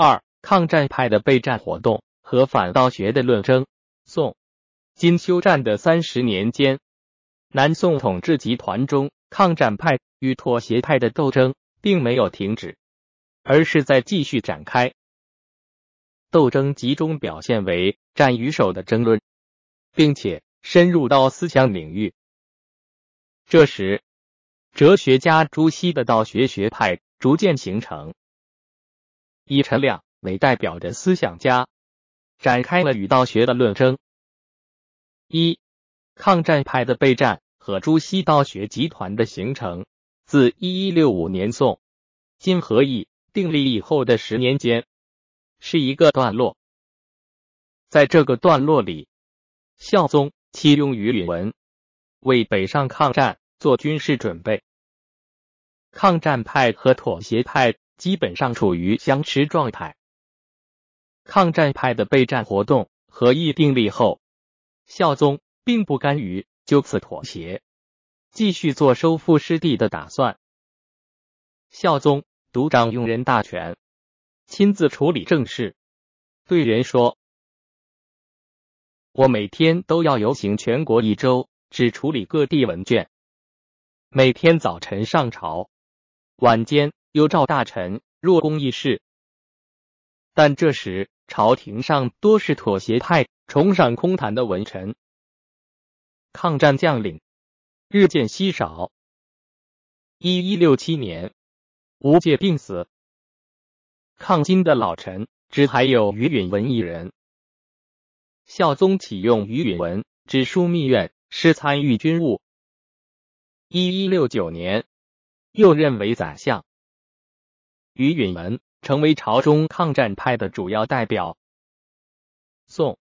二、抗战派的备战活动和反道学的论争。宋金休战的三十年间，南宋统治集团中抗战派与妥协派的斗争并没有停止，而是在继续展开。斗争集中表现为战与守的争论，并且深入到思想领域。这时，哲学家朱熹的道学学派逐渐形成。以陈亮为代表的思想家展开了与道学的论争。一、抗战派的备战和朱熹道学集团的形成，自一一六五年宋金和议订立以后的十年间，是一个段落。在这个段落里，孝宗启用于允文为北上抗战做军事准备。抗战派和妥协派。基本上处于相持状态。抗战派的备战活动和议订立后，孝宗并不甘于就此妥协，继续做收复失地的打算。孝宗独掌用人大权，亲自处理政事，对人说：“我每天都要游行全国一周，只处理各地文卷。每天早晨上朝，晚间。”有召大臣若公议事，但这时朝廷上多是妥协派、崇尚空谈的文臣，抗战将领日渐稀少。一一六七年，吴玠病死，抗金的老臣只还有于允文一人。孝宗启用于允文知枢密院，是参与军务。一一六九年，又任为宰相。于允文成为朝中抗战派的主要代表。宋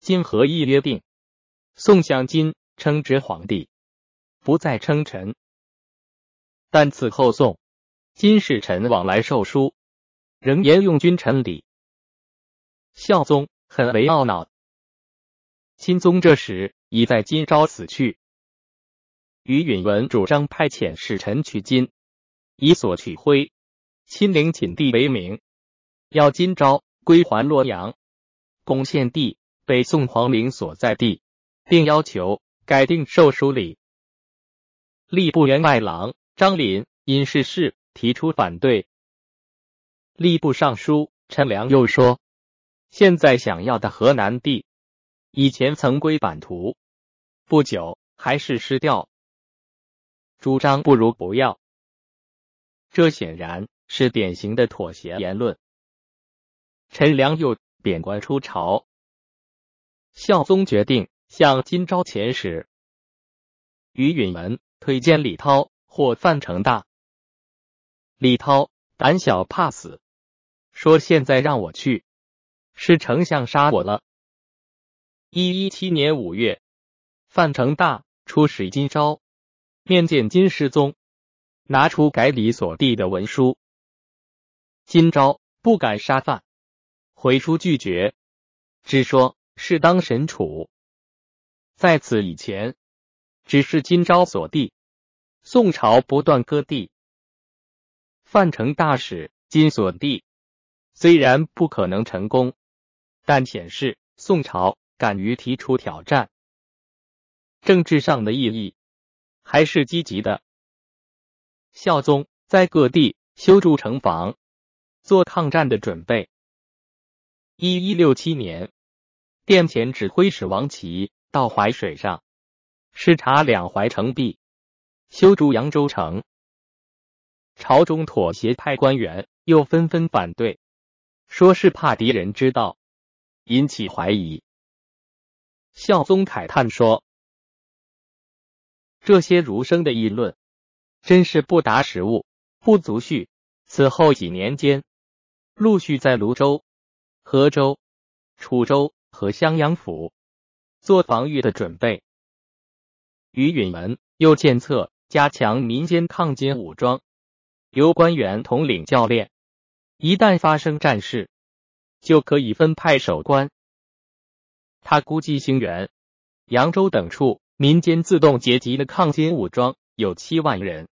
金和议约定，宋向金称之皇帝，不再称臣。但此后宋金使臣往来授书，仍沿用君臣礼。孝宗很为懊恼。钦宗这时已在金朝死去。于允文主张派遣使臣取金，以索取徽。亲临寝地为名，要金朝归还洛阳，攻献地北宋皇陵所在地，并要求。改定授书礼。吏部员外郎。张林。因事事。提出反对。吏部尚书。陈良又说：“现在想要的河南地，以前曾归版图，不久。还是失掉，主张不如不要。”这显然。是典型的妥协言论。陈良又贬官出朝，孝宗决定向金朝遣使。于允文推荐李涛或范成大。李涛胆小怕死，说现在让我去，是丞相杀我了。一一七年五月，范成大出使金朝，面见金世宗，拿出改礼所递的文书。今朝不敢杀范，回书拒绝，只说是当审处。在此以前，只是今朝所地，宋朝不断割地。范成大使今所地，虽然不可能成功，但显示宋朝敢于提出挑战，政治上的意义还是积极的。孝宗在各地修筑城防。做抗战的准备。一一六七年，殿前指挥使王琦到淮水上视察两淮城壁，修筑扬州城。朝中妥协派官员又纷纷反对，说是怕敌人知道，引起怀疑。孝宗慨叹说：“这些儒生的议论，真是不达实物，不足序。”此后几年间。陆续在泸州、河州、楚州和襄阳府做防御的准备。于允文又建策加强民间抗金武装，由官员统领教练，一旦发生战事，就可以分派守关。他估计兴元、扬州等处民间自动结集的抗金武装有七万人，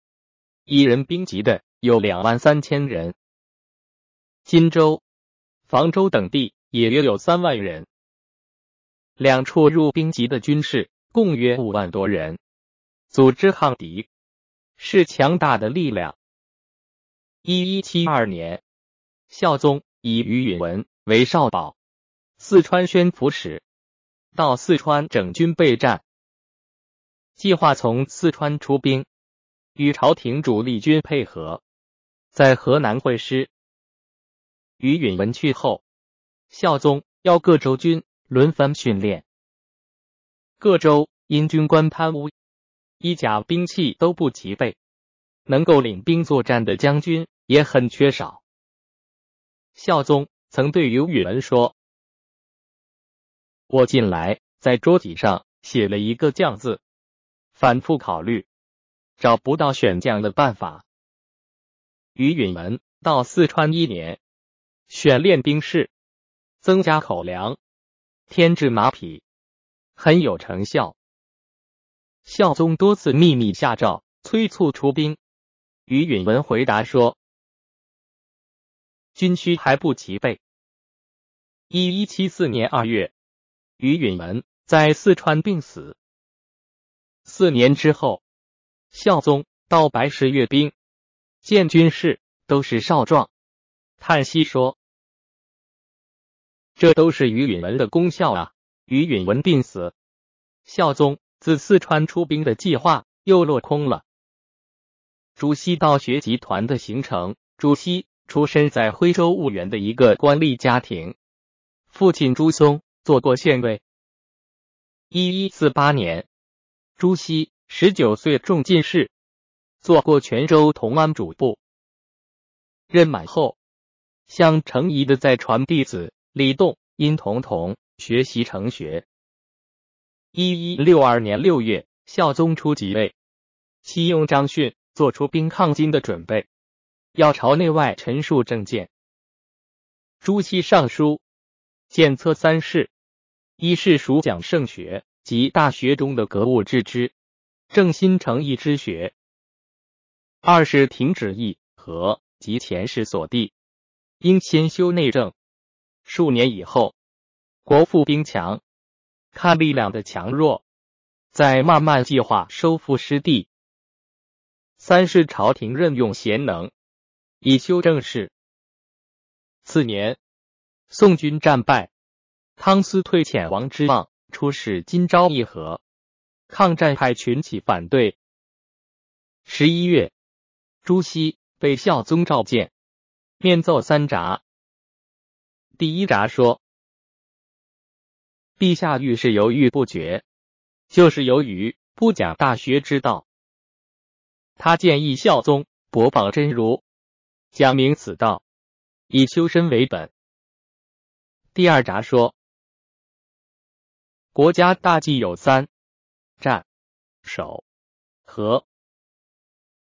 一人兵集的有两万三千人。荆州、房州等地也约有三万人。两处入兵籍的军士共约五万多人，组织抗敌是强大的力量。一一七二年，孝宗以于允文为少保、四川宣抚使，到四川整军备战，计划从四川出兵，与朝廷主力军配合，在河南会师。于允文去后，孝宗要各州军轮番训练，各州因军官贪污，衣甲兵器都不齐备。能够领兵作战的将军也很缺少。孝宗曾对于允文说：“我近来在桌底上写了一个将字，反复考虑，找不到选将的办法。”于允文到四川一年，选练兵士，增加口粮，添置马匹，很有成效。孝宗多次秘密下诏催促出兵。于允文回答说：“军需还不齐备。”一一七四年二月，于允文在四川病死。四年之后，孝宗到白石阅兵，见军士都是少壮，叹息说：“这都是于允文的功效啊！”于允文病死，孝宗自四川出兵的计划又落空了。朱熹道学集团的形成。朱熹出身在徽州婺源的一个官吏家庭，父亲朱松做过县尉。一一四八年，朱熹十九岁中进士，做过泉州同安主簿。任满后，向程颐的再传弟子李栋、殷同同学习成学。一一六二年六月，孝宗初即位，启用张逊。做出兵抗金的准备，要朝内外陈述政见。朱熹上书检测三事：一是属讲圣学及大学中的格物致知、正心诚意之学；二是停止议和及前世所地，应先修内政。数年以后，国富兵强，看力量的强弱，再慢慢计划收复失地。三是朝廷任用贤能，以修正事。次年，宋军战败，汤思退遣王之望出使金朝议和，抗战派群起反对。十一月，朱熹被孝宗召见，面奏三札。第一札说：“陛下遇事犹豫不决，就是由于不讲大学之道。”他建议孝宗博报真如，讲明此道，以修身为本。第二札说，国家大计有三：战、守、和。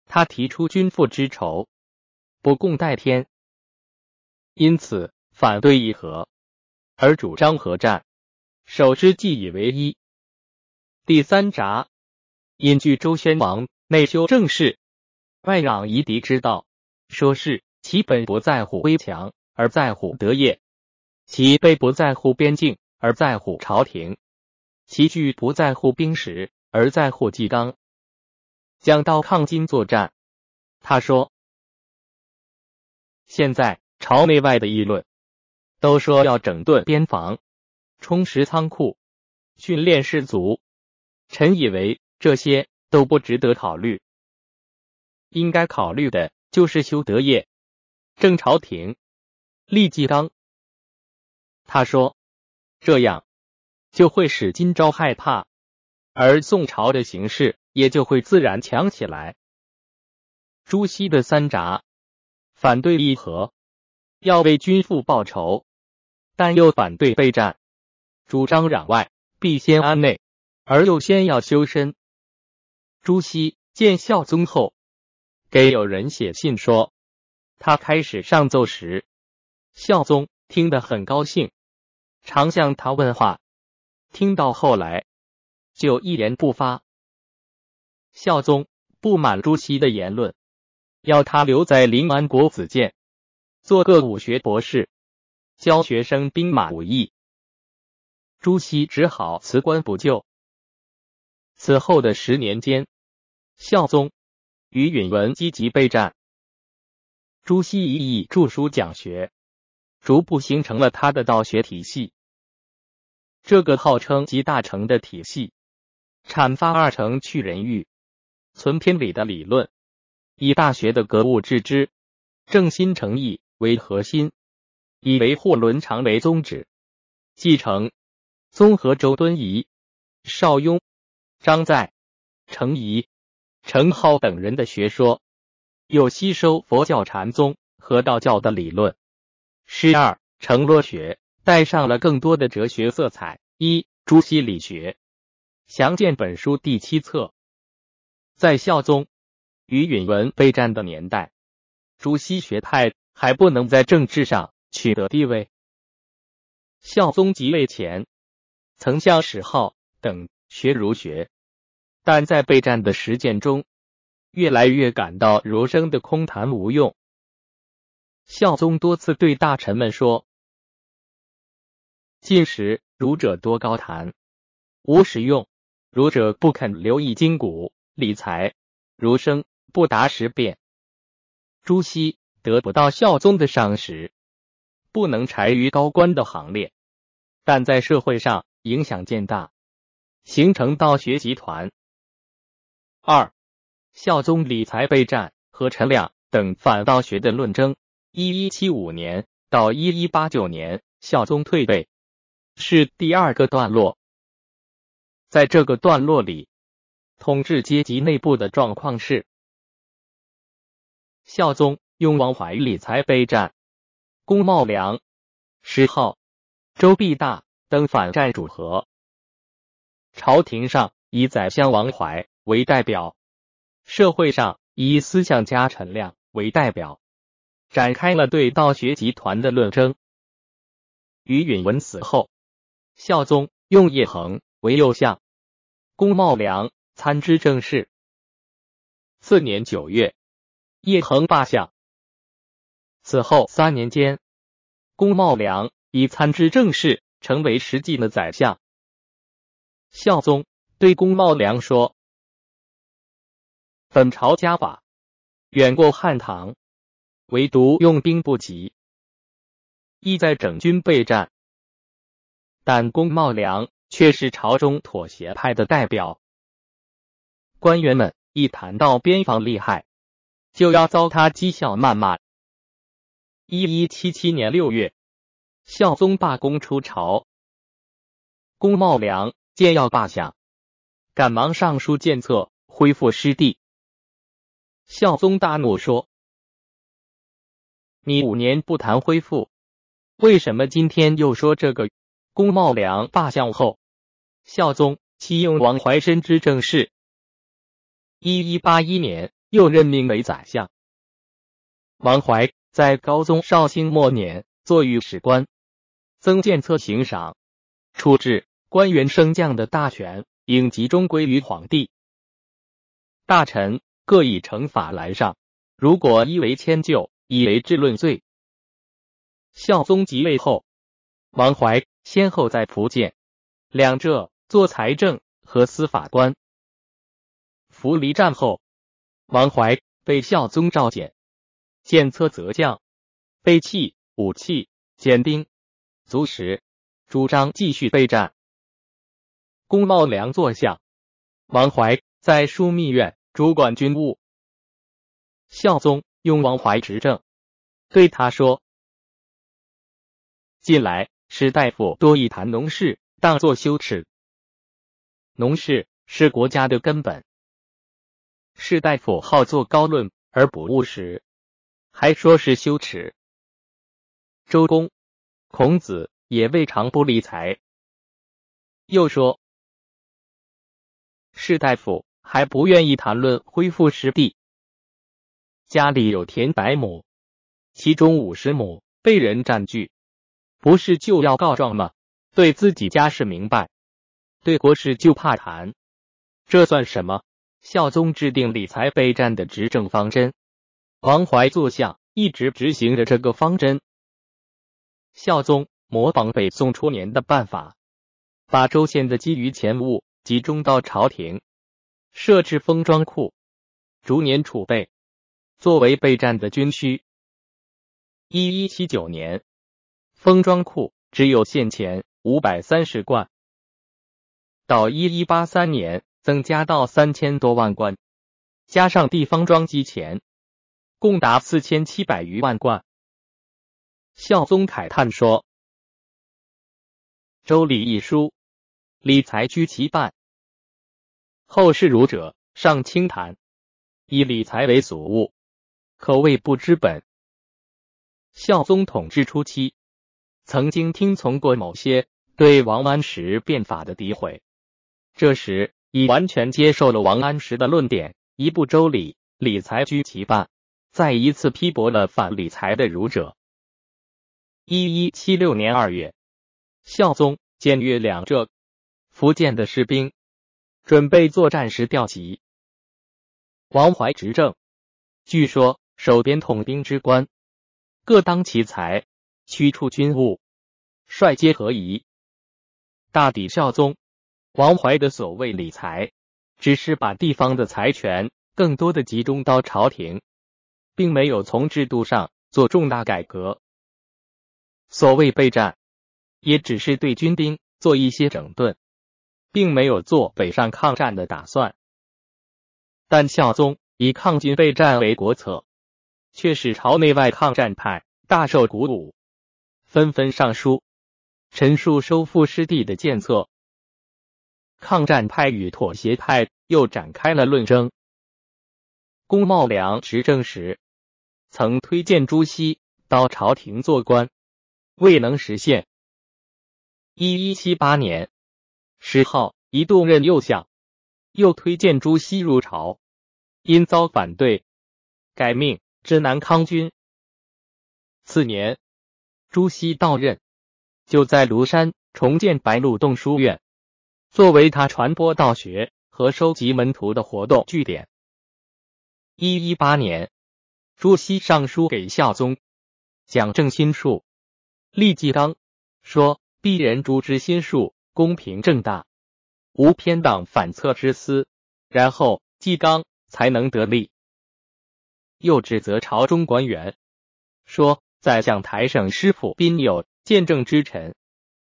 他提出君父之仇，不共戴天，因此反对议和，而主张和战、守之计以为一。第三札引据周宣王。内修政事，外攘夷狄之道，说是其本不在乎威强，而在乎德业；其备不在乎边境，而在乎朝廷；其具不在乎兵实，而在乎纪纲。讲到抗金作战，他说：现在朝内外的议论，都说要整顿边防，充实仓库，训练士卒。臣以为这些。都不值得考虑，应该考虑的就是修德业、正朝廷、立纪纲。他说，这样就会使金朝害怕，而宋朝的形势也就会自然强起来。朱熹的三札反对议和，要为君父报仇，但又反对备战，主张攘外必先安内，而又先要修身。朱熹见孝宗后，给友人写信说，他开始上奏时，孝宗听得很高兴，常向他问话。听到后来，就一言不发。孝宗不满朱熹的言论，要他留在临安国子监，做个武学博士。教学生兵马武艺。朱熹只好辞官不就。此后的十年间，孝宗与允文积极备战。朱熹一意著书讲学，逐步形成了他的道学体系。这个号称集大成的体系，阐发二程去人欲、存天理的理论，以大学的格物致知、正心诚意为核心，以维护伦常为宗旨，继承。综合周敦颐、邵雍、张载、程颐、程颢等人的学说。又吸收佛教禅宗和道教的理论，十二程罗学带上了更多的哲学色彩。一朱熹理学，详见本书第七册。在孝宗。与允文备战的年代，朱熹学派还不能在政治上取得地位。孝宗即位前，曾向史浩等学儒学，但在备战的实践中。越来越感到儒生的空谈无用。孝宗多次对大臣们说：“近时儒者多高谈，无实用；儒者不肯留意筋骨理财，儒生不达时变。”朱熹得不到孝宗的赏识，不能柴于高官的行列，但在社会上影响渐大，形成道学集团。二。孝宗理财备战和陈亮等反道学的论争，一一七五年到一一八九年，孝宗退位，是第二个段落。在这个段落里，统治阶级内部的状况是：孝宗用王怀理财备战，龚茂良、石浩、周必大等反战主和，朝廷上以宰相王怀为代表。社会上以思想家陈亮为代表，展开了对道学集团的论争。于允文死后，孝宗用叶衡为右相，龚茂良参知政事。次年九月，叶衡罢相。此后三年间，龚茂良以参知政事成为实际的宰相。孝宗对龚茂良说。本朝家法远过汉唐，唯独用兵不及，意在整军备战。但龚茂良却是朝中妥协派的代表，官员们一谈到边防厉害，就要遭他讥笑谩骂。一一七七年六月，孝宗罢工出朝，龚茂良见要罢相，赶忙上书谏策，恢复失地。孝宗大怒，说：“你五年不谈恢复，为什么今天又说这个？”龚茂良罢相后，孝宗启用王怀深知政事。一一八一年，又任命为宰相。王怀在高宗绍兴末年做御史官，曾建策行赏，处置官员升降的大权应集中归于皇帝，大臣。各以惩罚来上，如果一为迁就，一为治论罪。孝宗即位后，王怀先后在福建、两浙做财政和司法官。扶离战后，王怀被孝宗召见，见策则将，备器武器减兵足食，主张继续备战。公茂良坐相，王怀在枢密院。主管军务，孝宗用王怀执政，对他说：“近来士大夫多以谈农事当作羞耻，农事是国家的根本。士大夫好做高论而不务实，还说是羞耻。周公、孔子也未尝不理财。又说士大夫。”还不愿意谈论恢复失地，家里有田百亩，其中五十亩被人占据，不是就要告状吗？对自己家事明白，对国事就怕谈，这算什么？孝宗制定理财备战的执政方针，王怀做相，一直执行着这个方针。孝宗模仿北宋初年的办法，把州县的基余钱物集中到朝廷，设置封装库，逐年储备，作为备战的军需。一一七九年，封装库只有现钱五百三十贯，到一一八三年增加到三千多万贯，加上地方装机钱，共达四千七百余万贯。孝宗慨叹说：“周礼一书，理财居其半。后世儒者尚轻谈，以理财为所物，可谓不知本。”孝宗统治初期，曾经听从过某些对王安石变法的诋毁，这时已完全接受了王安石的论点，一部周礼，理财居其半，再一次批驳了反理财的儒者。一一七六年二月，孝宗检阅两浙、福建的士兵，准备作战时调集。王怀执政，据说守边统兵之官，各当其才，驱除军务，率皆合宜。大抵孝宗、王怀的所谓理财，只是把地方的财权更多的集中到朝廷，并没有从制度上做重大改革。所谓备战，也只是对军兵做一些整顿，并没有做北上抗战的打算。但孝宗以抗军备战为国策，却使朝内外抗战派大受鼓舞，纷纷上书陈述收复失地的建策。抗战派与妥协派又展开了论争。龚茂良执政时，曾推荐朱熹到朝廷做官。未能实现。一一七八年，石浩一度任右相，又推荐朱熹入朝，因遭反对，改命之南康军。次年，朱熹到任，就在庐山重建白鹿洞书院，作为他传播道学和收集门徒的活动据点。一一八年，朱熹上书给孝宗，讲正心术。立纪纲说：“鄙人诛之心术公平正大，无偏党反侧之私。”然后纪纲才能得力。又指责朝中官员说：“在相台上师傅宾友见证之臣，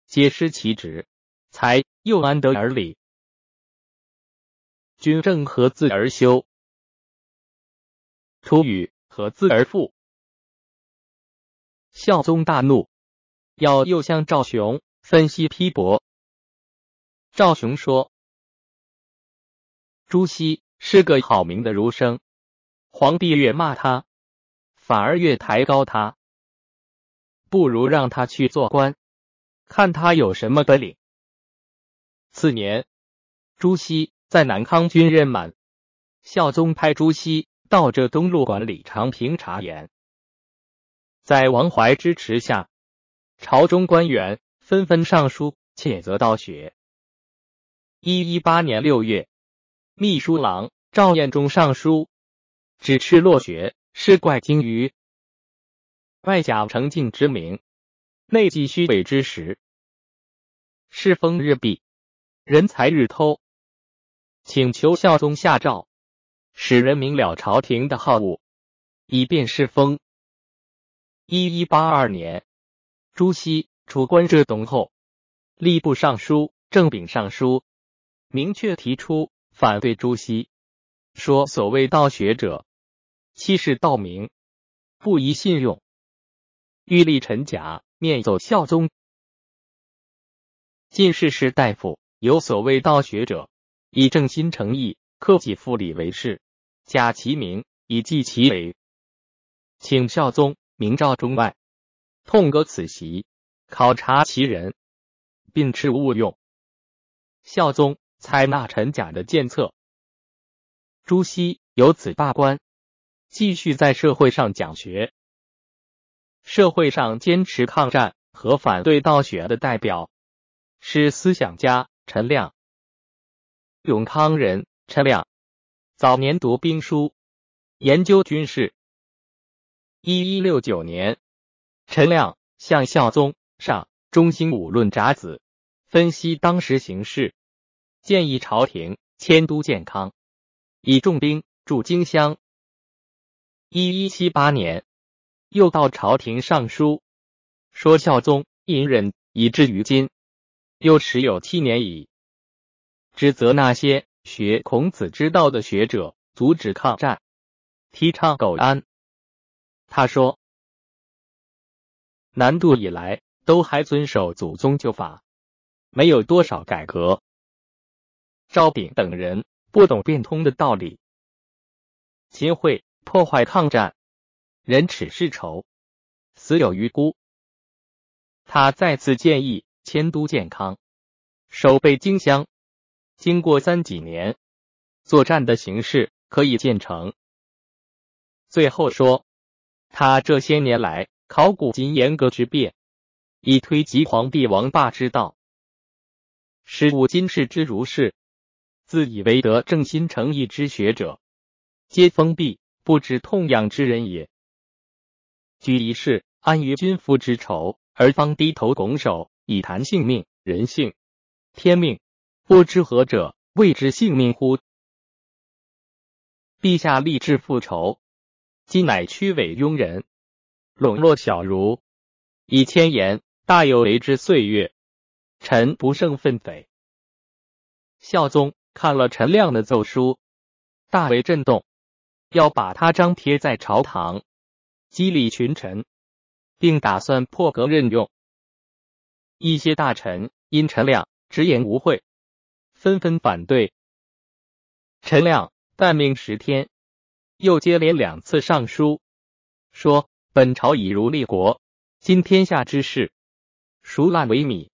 皆失其职，才又安得而理？君正何自而修？出语何自而复？”孝宗大怒。要又向赵雄分析批驳。赵雄说：“朱熹是个好名的儒生，皇帝越骂他，反而越抬高他，不如让他去做官，看他有什么本领。”次年，朱熹在南康军任满，孝宗派朱熹到浙东路管理长平察言，在王怀支持下。朝中官员纷纷上书谴责道学。一一八年六月，秘书郎赵彦忠上书指斥落学是怪精于外假成敬之名，内忌虚伪之实，世风日弊，人才日偷，请求孝宗下诏，使人明了朝廷的好恶，以便世风。一一八二年。朱熹出关浙东后，吏部尚书郑秉上书，明确提出反对朱熹，说所谓道学者，欺世盗名，不宜信用。欲立陈甲面奏孝宗。进士士大夫有所谓道学者，以正心诚意，克己复礼为事，假其名以记其伪，请孝宗明诏中外。痛革此席，考察其人，并斥勿用。孝宗采纳陈甲的谏策，朱熹由此罢官，继续在社会上讲学。社会上坚持抗战和反对道学的代表是思想家陈亮。永康人陈亮早年读兵书，研究军事。一一六九年。陈亮向孝宗上中兴五论札子，分析当时形势，建议朝廷迁都建康，以重兵驻荆襄。一一七八年，又到朝廷上书，说孝宗隐忍以至于今，又持有七年矣，指责那些学孔子之道的学者阻止抗战，提倡苟安。他说。南渡以来，都还遵守祖宗旧法，没有多少改革。赵炳等人不懂变通的道理，秦桧破坏抗战，人耻世仇，死有余辜。他再次建议迁都建康，守备荆襄。经过三几年作战的形势，可以建成。最后说，他这些年来。考古今严格之变，以推及皇帝王霸之道，使吾今世之儒士，自以为得正心诚意之学者，皆封闭不知痛痒之人也。居一世安于君夫之仇，而方低头拱手以谈性命、人性、天命，不知何者谓之性命乎？陛下立志复仇，今乃屈委庸人。笼络小儒，以千言，大有为之岁月，臣不胜愤悱。孝宗看了陈亮的奏书，大为震动，要把他张贴在朝堂，激励群臣，并打算破格任用。一些大臣因陈亮直言无讳，纷纷反对。陈亮但命十天，又接连两次上书，说。本朝以儒立国，今天下之事，孰烂为米，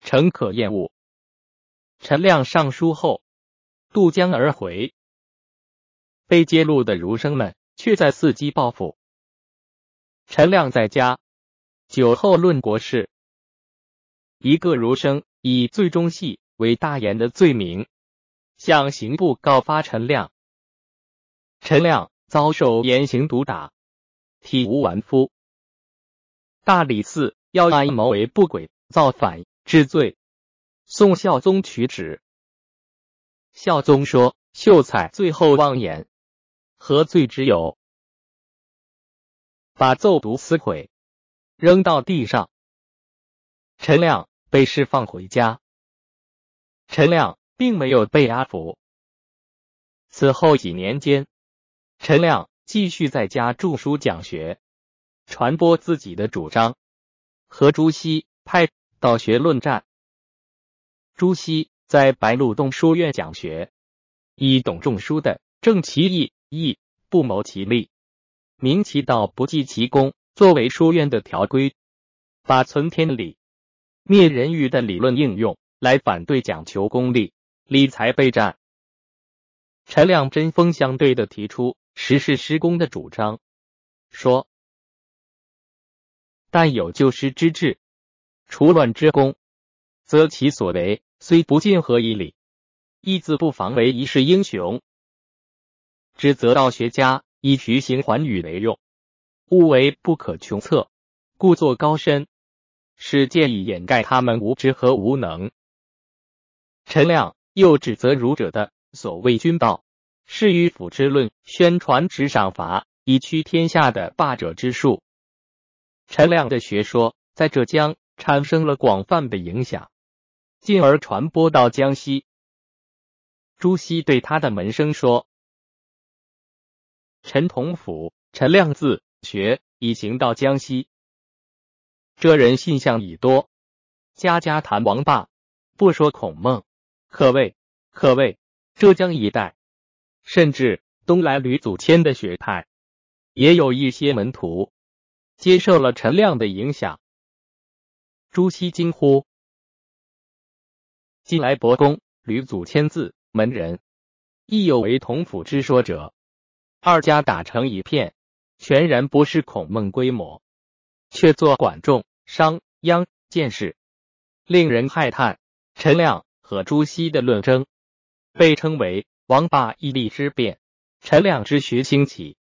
诚可厌恶。陈亮上书后渡江而回，被揭露的儒生们却在伺机报复。陈亮在家酒后论国事，一个儒生以罪中戏为大言的罪名，向刑部告发陈亮。陈亮遭受严刑毒打。体无完肤，大理寺要按谋为不轨、造反治罪，宋孝宗取旨。孝宗说：“秀才最后妄言，何罪之有？”把奏牍撕毁，扔到地上。陈亮被释放回家。陈亮并没有被押俘。此后几年间，陈亮。继续在家著书讲学，传播自己的主张，和朱熹派道学论战。朱熹在白鹿洞书院讲学，以董仲舒的正其意，义不谋其利，明其道不计其功，作为书院的条规，把存天理、灭人欲的理论应用来反对讲求功利、理财备战。陈亮针锋相对的提出。实事施工的主张说：“但有救师之志，除乱之功，则其所为虽不尽合以理，亦自不妨为一世英雄。指责道学家以徐行寰宇为用，误为不可穷测，故作高深，是借以掩盖他们无知和无能。陈亮又指责儒者的所谓君道。”是迂腐之论宣传执赏罚以驱天下的霸者之术。陈亮的学说在浙江产生了广泛的影响，进而传播到江西。朱熹对他的门生说：“陈同甫、陈亮自学已行到江西，这人信相已多，家家谈王霸，不说孔孟，可谓可谓浙江一带。”甚至东来吕祖谦的学派，也有一些门徒接受了陈亮的影响。朱熹惊呼：“近来博公、吕祖谦字门人，亦有为同府之说者，二家打成一片，全然不是孔孟规模，却做管仲、商鞅见识，令人慨叹。”陈亮和朱熹的论争被称为。王霸义利之变，陈亮之学兴起，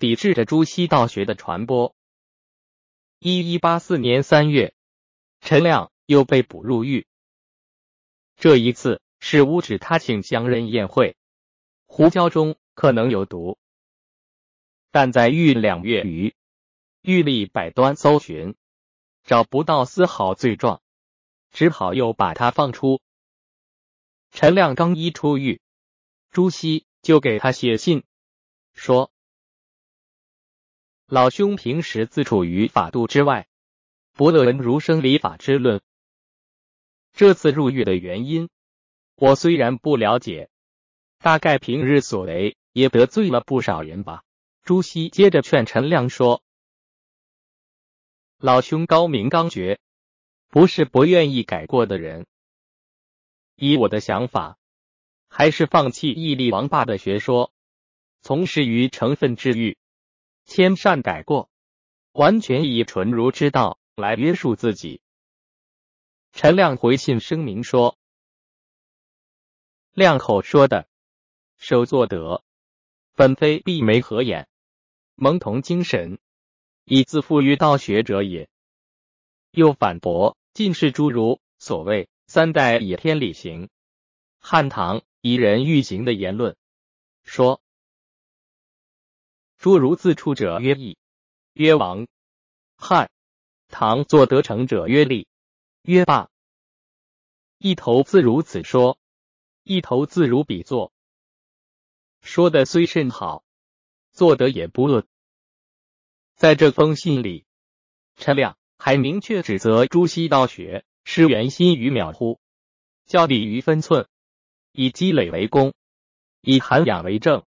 抵制着朱熹道学的传播。一一八四年三月，陈亮又被捕入狱。这一次是诬指他请乡人宴会，胡椒中可能有毒。但在狱两月余，狱吏百端搜寻，找不到丝毫罪状，只好又把他放出。陈亮刚一出狱，朱熹就给他写信，说：“老兄平时自处于法度之外，不乐闻儒生礼法之论。这次入狱的原因，我虽然不了解，大概平日所为也得罪了不少人吧。”朱熹接着劝陈亮说：“老兄高明刚决，不是不愿意改过的人。以我的想法，还是放弃屹立王霸的学说，从事于成分治愈，谦善改过，完全以纯儒之道来约束自己。”陈亮回信声明说：“亮口说的，手作德，本非闭眉合眼。”蒙童精神，以自负于道学者也。又反驳进士诸儒所谓三代以天理行，汉唐以人欲行的言论，说诸如自处者曰义，曰王；汉唐作得成者曰利，曰霸。一头自如此说，一头自如彼作。说的虽甚好。做得也不恶。在这封信里，陈亮还明确指责朱熹道学失原心于渺忽，教理于分寸，以积累为功，以涵养为正。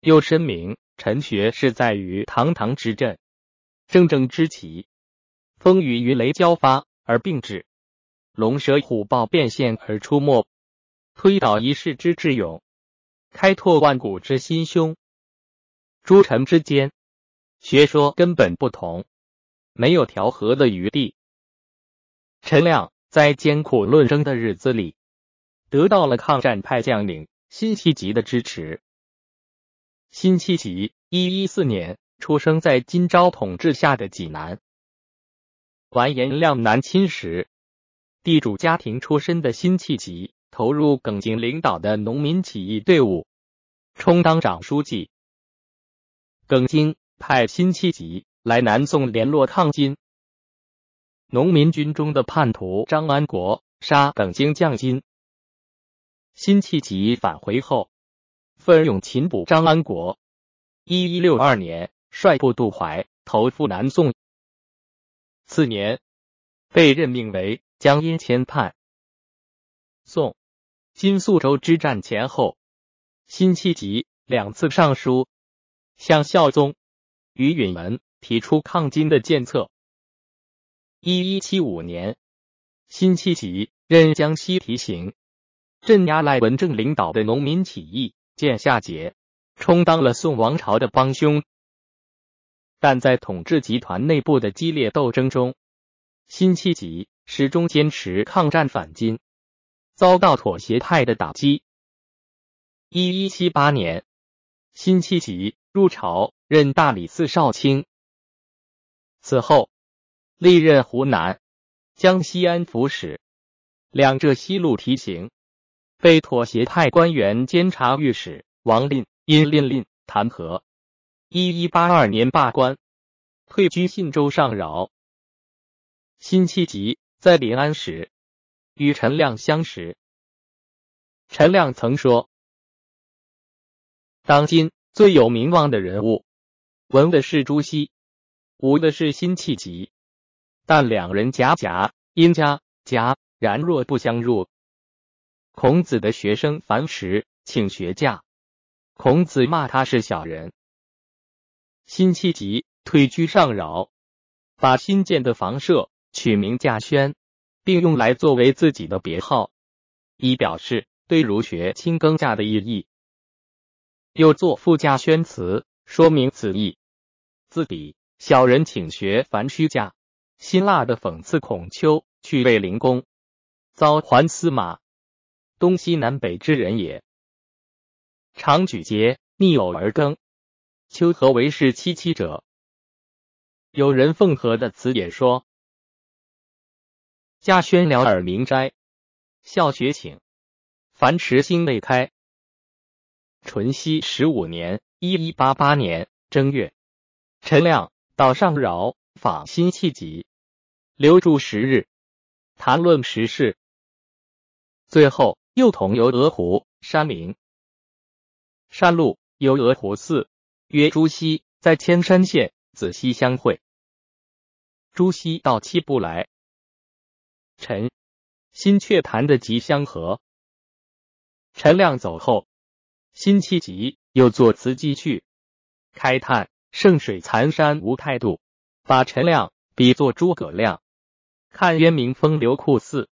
又申明陈学是在于堂堂之阵，正正之旗，风雨于雷交发而并至，龙蛇虎豹变现而出没，推倒一世之智勇，开拓万古之心胸。诸臣之间学说根本不同，没有调和的余地。陈亮在艰苦论争的日子里，得到了抗战派将领辛弃疾的支持。辛弃疾一一四年出生在金朝统治下的济南。完颜亮南侵时，地主家庭出身的辛弃疾投入耿京领导的农民起义队伍，充当长书记。耿京派辛弃疾来南宋联络抗金，农民军中的叛徒张安国杀耿京降金，辛弃疾返回后奋勇擒捕张安国。一一六二年，率部渡淮，投赴南宋。次年被任命为江阴签判。宋金宿州之战前后，辛弃疾两次上书。向孝宗于允文提出抗金的建策。一一七五年，辛弃疾任江西提刑，镇压赖文正领导的农民起义，见夏桀，充当了宋王朝的帮凶。但在统治集团内部的激烈斗争中，辛弃疾始终坚持抗战反金，遭到妥协派的打击。一一七八年，辛弃疾。入朝任大理寺少卿，此后历任湖南、江西安抚使，两浙西路提刑，被妥协派官员监察御史。王令因令令弹劾。一一八二年罢官，退居信州上饶。辛弃疾在临安时。与陈亮相识，陈亮曾说：“当今。”最有名望的人物，文的是朱熹，武的是辛弃疾，但两人夹夹因家家然若不相入。孔子的学生樊迟请学驾，孔子骂他是小人。辛弃疾退居上饶，把新建的房舍取名稼轩，并用来作为自己的别号，以表示对儒学轻耕稼的意义。又作附加宣词，说明此意。自比小人请学樊须驾，辛辣的讽刺孔丘去卫灵公，遭还司马，东西南北之人也。常举节逆偶而耕，丘何为是戚戚者？有人奉和的词也说：“家轩了耳鸣斋，孝学请，樊迟心未开。”淳熙十五年（一一八八年）正月，陈亮到上饶访辛弃疾，留住十日，谈论时事。最后又同游鹅湖山林。山路游鹅湖寺，约朱熹在千山县子溪相会。朱熹到期不来，陈辛却谈得极相和。陈亮走后。辛弃疾又作词寄去，开叹圣水残山无态度，把陈亮比作诸葛亮。看渊明风流酷似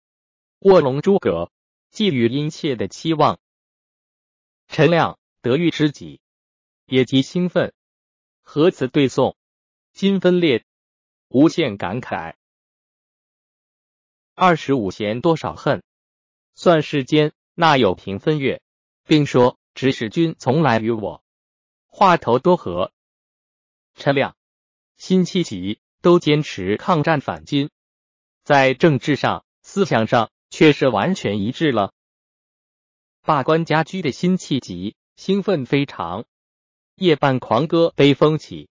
卧龙诸葛，寄予殷切的期望。陈亮得遇知己，也极兴奋，和辞对颂，今分裂，无限感慨。二十五弦多少恨，算世间那有平分月，并说。指使君从来与我话头多和，陈亮、辛弃疾都坚持抗战反金，在政治上、思想上却是完全一致了。罢官家居的辛弃疾兴奋非常，夜半狂歌悲风起，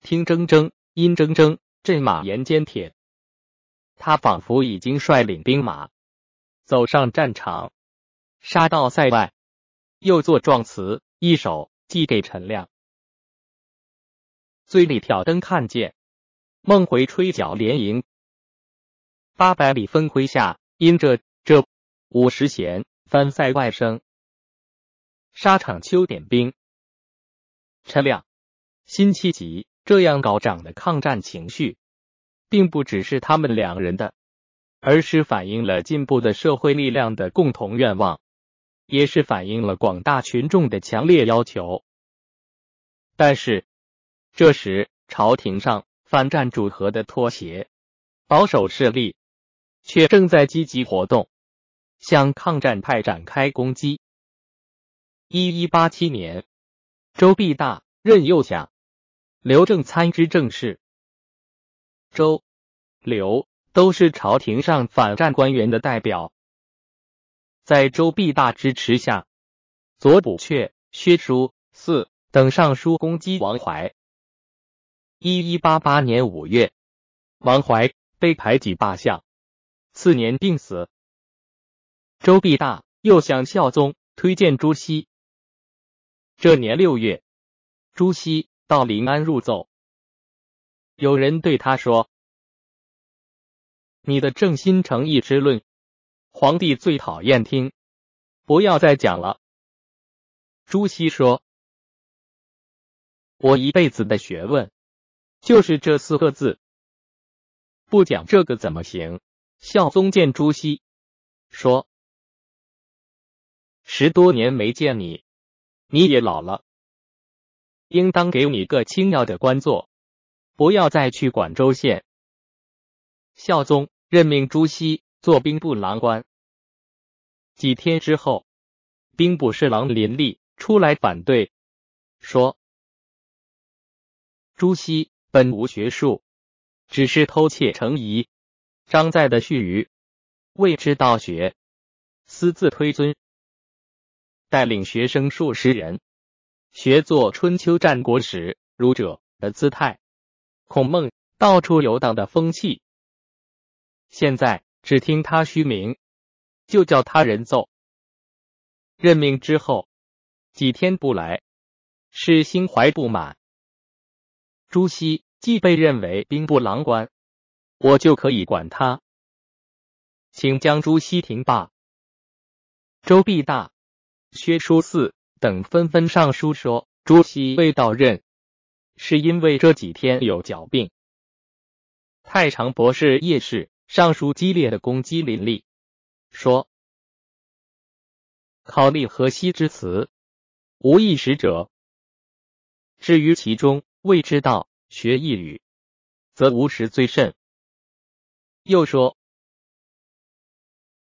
听铮铮音铮铮，阵马沿坚铁。他仿佛已经率领兵马走上战场，杀到塞外。又作状词一首，寄给陈亮。醉里挑灯看剑，梦回吹角连营。八百里分麾下，因这这五十弦翻塞外声。沙场秋点兵。陈亮、辛弃疾这样高涨的抗战情绪，并不只是他们两人的，而是反映了进步的社会力量的共同愿望。也是反映了广大群众的强烈要求，但是这时朝廷上反战主和的妥协，保守势力却正在积极活动，向抗战派展开攻击。一一八七年，周必大任右相，刘正参知政事。周、刘都是朝廷上反战官员的代表。在周必大支持下，左补阙、薛书四等上书攻击王怀。一一八八年五月，王怀被排挤罢相，次年病死。周必大又向孝宗推荐朱熹。这年六月，朱熹到临安入奏，有人对他说：“你的正心诚意之论。”皇帝最讨厌听，不要再讲了。朱熹说：“我一辈子的学问就是这四个字，不讲这个怎么行？”孝宗见朱熹，说：“十多年没见你，你也老了，应当给你个轻要的官做，不要再去管州县。”孝宗任命朱熹。做兵部郎官，几天之后，兵部侍郎林立出来反对，说：“朱熹本无学术，只是偷窃成疑。张载的序语，未知道学，私自推尊，带领学生数十人学做春秋战国时儒者的姿态，孔孟到处游荡的风气。现在。”只听他虚名，就叫他人奏。任命之后几天不来，是心怀不满。朱熹既被认为兵部郎官，我就可以管他，请将朱熹停罢。周必大、薛书四等纷纷上书说，朱熹未到任，是因为这几天有脚病。太常博士叶氏。上书激烈的攻击林立，说：“考虑河西之词，无一识者。至于其中未知道学一语，则无识最甚。”又说：“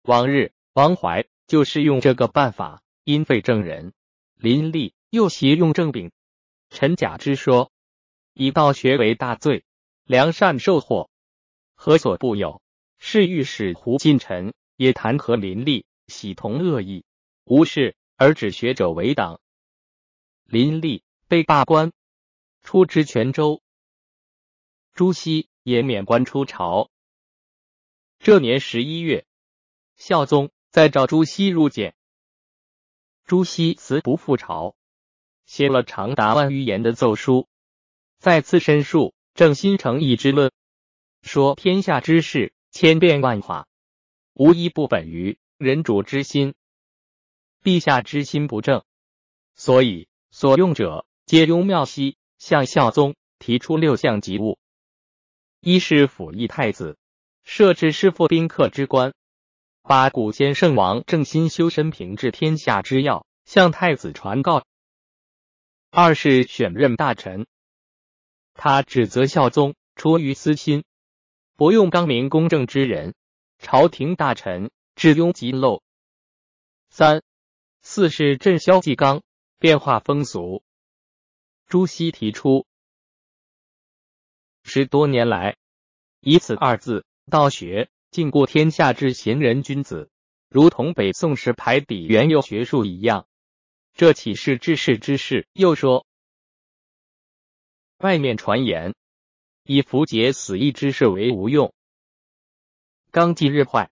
往日王怀就是用这个办法，因废正人。林立又袭用正柄。陈甲之说，以道学为大罪，良善受祸，何所不有？是欲使胡进臣也弹劾林立，喜同恶意，无事而指学者为党。林立被罢官，出知泉州。朱熹也免官出朝。这年十一月，孝宗再召朱熹入见。朱熹辞不复朝，写了长达万余言的奏书，再次申述正心诚意之论，说天下之事千变万化，无一不本于人主之心。陛下之心不正，所以所用者皆庸妙兮。向孝宗提出六项急务：一是辅议太子。设置师傅宾客之官，把古先圣王正心修身平治天下之要向太子传告。二是选任大臣，他指责孝宗出于私心，不用刚明公正之人，朝廷大臣至庸极陋。三四是镇萧纪纲，变化风俗。朱熹提出，十多年来以此二字。道学禁锢天下之贤人君子，如同北宋时排比原有学术一样，这岂是治世之事？又说，外面传言以符节死义之事为无用，纲纪日坏，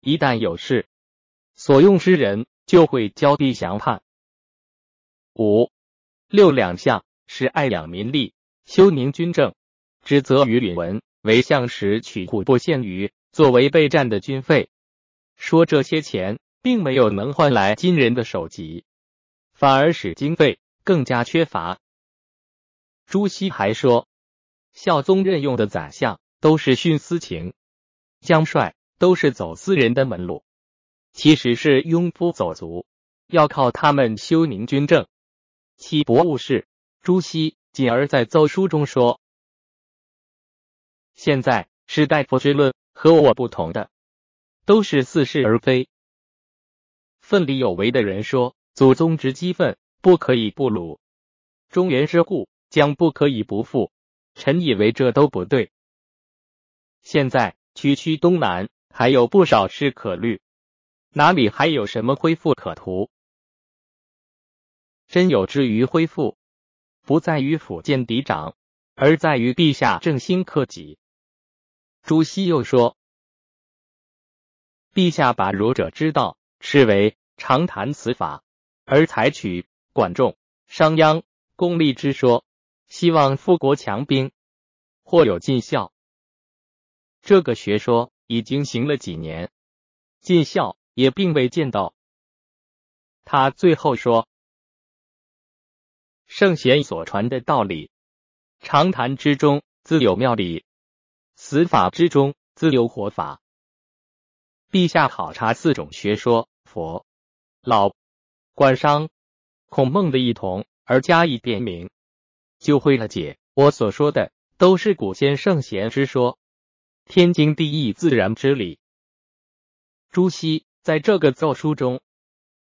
一旦有事，所用之人就会交臂降叛。五六两项是爱养民力，修宁军政，指责于允文。为相时取户部县余作为备战的军费，说这些钱并没有能换来金人的首级，反而使经费更加缺乏。朱熹还说，孝宗任用的宰相都是徇私情，将帅都是走私人的门路，其实是庸夫走卒，要靠他们修宁军政，岂不务事？朱熹进而在奏书中说。现在士大夫之论和我不同的，都是似是而非。奋力有为的人说，祖宗之积愤不可以不辱，中原之故将不可以不复。臣以为这都不对。现在区区东南还有不少事可虑，哪里还有什么恢复可图？真有之于恢复，不在于辅建嫡长，而在于陛下正心克己。朱熹又说：“陛下把儒者之道视为常谈此法，而采取管仲、商鞅、公立之说，希望富国强兵，或有尽孝。这个学说已经行了几年，尽孝也并未见到。他最后说：圣贤所传的道理，常谈之中自有妙理。”死法之中自有活法。陛下考察四种学说，佛、老、官、商、孔孟的异同，而加以辨明，就会了解我所说的都是古先圣贤之说，天经地义、自然之理。朱熹在这个奏书中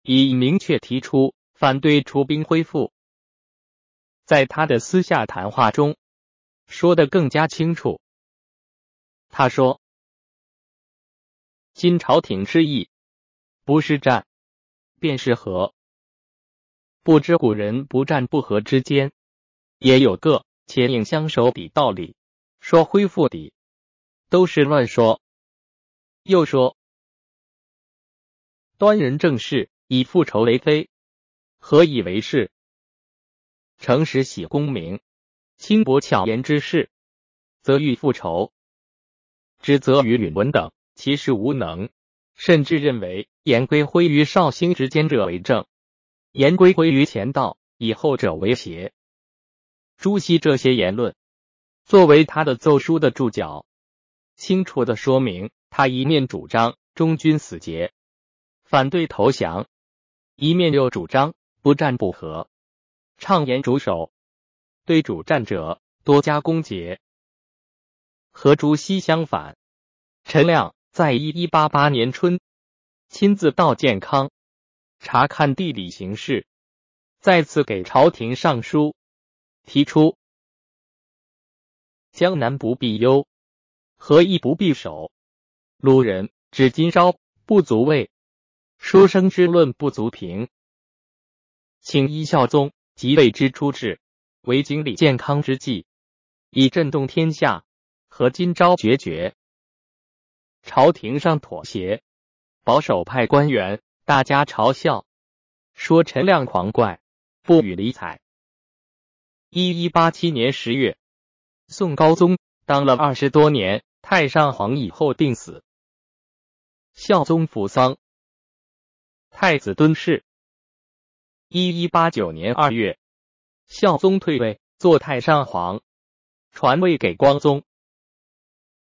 已明确提出反对出兵恢复，在他的私下谈话中说的更加清楚。他说：“今朝廷之意，不是战，便是和。不知古人不战不和之间，也有个且应相守的道理。说恢复的，都是乱说。又说，端人正事，以复仇为非，何以为是？诚实喜功名，轻薄巧言之事，则欲复仇。”指责于允文等，其实无能，甚至认为颜归辉于绍兴之间者为正，颜归辉于前道以后者为邪。朱熹这些言论，作为他的奏书的注脚，清楚的说明他一面主张忠君死节，反对投降，一面又主张不战不和，畅言主守，对主战者多加攻讦。和朱熹相反，陈亮在一一八八年春亲自到建康查看地理形势，再次给朝廷上书，提出江南不必忧，何意不必守？鲁人指今朝不足畏，书生之论不足评。请依孝宗即位之初至，为经理健康之际，以震动天下，和今朝决绝。朝廷上妥协，保守派官员。大家嘲笑，说陈亮狂怪，不予理睬。一一八七年十月，宋高宗。当了二十多年。太上皇以后病死，孝宗扶丧，太子敦逝。一一八九年二月，孝宗退位，做太上皇，传位给光宗。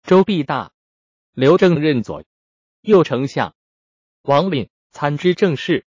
周必大。刘正任左右丞相，王敏参知政事。